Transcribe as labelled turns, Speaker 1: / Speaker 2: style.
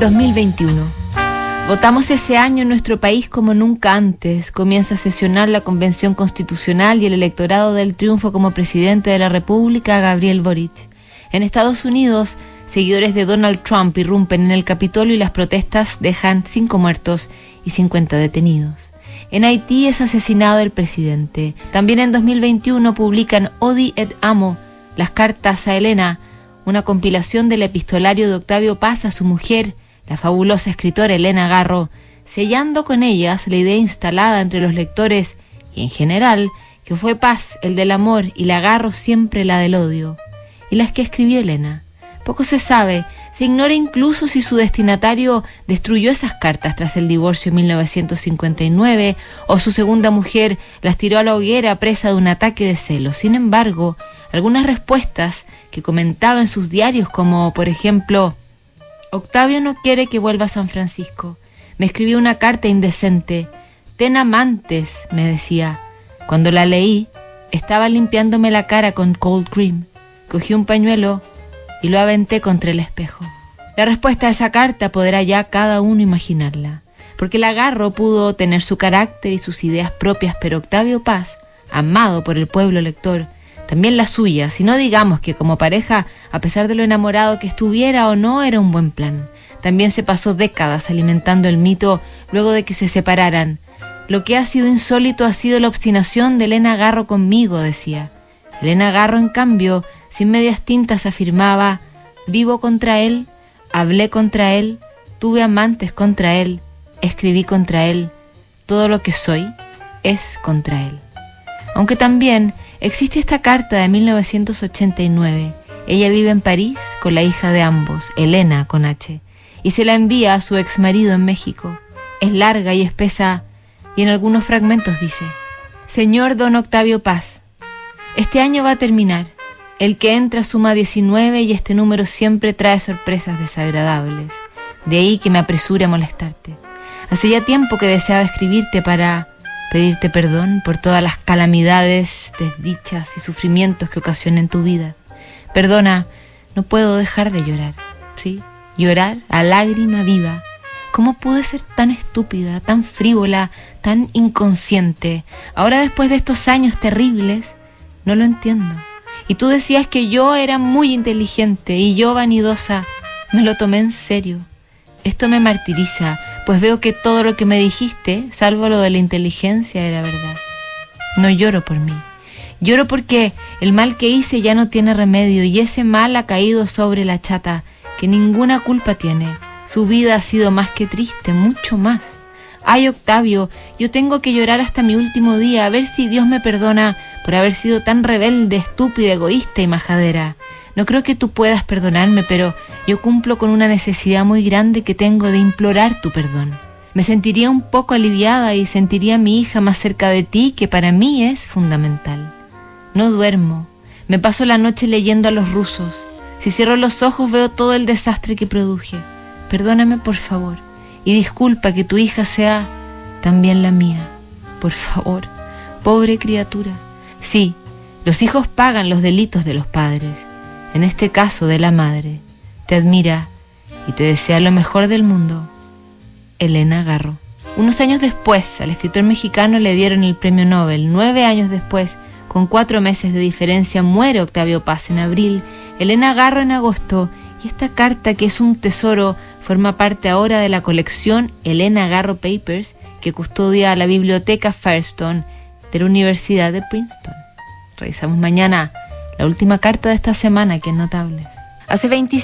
Speaker 1: 2021. Votamos ese año en nuestro país como nunca antes. Comienza a sesionar la Convención Constitucional y el electorado del triunfo como presidente de la República, Gabriel Boric. En Estados Unidos, seguidores de Donald Trump irrumpen en el Capitolio y las protestas dejan cinco muertos y 50 detenidos. En Haití es asesinado el presidente. También en 2021 publican Odi et Amo, las cartas a Elena, una compilación del epistolario de Octavio Paz a su mujer, la fabulosa escritora Elena Garro, sellando con ellas la idea instalada entre los lectores y en general que fue Paz el del amor y la Garro siempre la del odio, y las que escribió Elena. Poco se sabe, se ignora incluso si su destinatario destruyó esas cartas tras el divorcio en 1959 o su segunda mujer las tiró a la hoguera presa de un ataque de celos. Sin embargo, algunas respuestas que comentaba en sus diarios como, por ejemplo, Octavio no quiere que vuelva a San Francisco. Me escribió una carta indecente. Ten amantes, me decía. Cuando la leí, estaba limpiándome la cara con cold cream. Cogí un pañuelo y lo aventé contra el espejo. La respuesta a esa carta podrá ya cada uno imaginarla, porque el agarro pudo tener su carácter y sus ideas propias, pero Octavio Paz, amado por el pueblo lector, también la suya, si no digamos que como pareja, a pesar de lo enamorado que estuviera o no, era un buen plan. También se pasó décadas alimentando el mito luego de que se separaran. Lo que ha sido insólito ha sido la obstinación de Elena Garro conmigo, decía. Elena Garro, en cambio, sin medias tintas afirmaba, vivo contra él, hablé contra él, tuve amantes contra él, escribí contra él, todo lo que soy es contra él. Aunque también Existe esta carta de 1989. Ella vive en París con la hija de ambos, Elena con H, y se la envía a su ex marido en México. Es larga y espesa y en algunos fragmentos dice, Señor Don Octavio Paz, este año va a terminar. El que entra suma 19 y este número siempre trae sorpresas desagradables. De ahí que me apresure a molestarte. Hace ya tiempo que deseaba escribirte para pedirte perdón por todas las calamidades, desdichas y sufrimientos que ocasioné en tu vida. Perdona, no puedo dejar de llorar, ¿sí? Llorar a lágrima viva. ¿Cómo pude ser tan estúpida, tan frívola, tan inconsciente? Ahora después de estos años terribles, no lo entiendo. Y tú decías que yo era muy inteligente y yo vanidosa. Me lo tomé en serio. Esto me martiriza, pues veo que todo lo que me dijiste, salvo lo de la inteligencia, era verdad. No lloro por mí. Lloro porque el mal que hice ya no tiene remedio y ese mal ha caído sobre la chata, que ninguna culpa tiene. Su vida ha sido más que triste, mucho más. Ay, Octavio, yo tengo que llorar hasta mi último día, a ver si Dios me perdona por haber sido tan rebelde, estúpida, egoísta y majadera. No creo que tú puedas perdonarme, pero yo cumplo con una necesidad muy grande que tengo de implorar tu perdón. Me sentiría un poco aliviada y sentiría a mi hija más cerca de ti, que para mí es fundamental. No duermo, me paso la noche leyendo a los rusos. Si cierro los ojos veo todo el desastre que produje. Perdóname, por favor, y disculpa que tu hija sea también la mía. Por favor, pobre criatura. Sí, los hijos pagan los delitos de los padres en este caso de la madre, te admira y te desea lo mejor del mundo, Elena Garro. Unos años después, al escritor mexicano le dieron el premio Nobel. Nueve años después, con cuatro meses de diferencia, muere Octavio Paz en abril, Elena Garro en agosto, y esta carta, que es un tesoro, forma parte ahora de la colección Elena Garro Papers, que custodia la biblioteca Firestone de la Universidad de Princeton. Revisamos mañana la última carta de esta semana, que es notable. Hace 25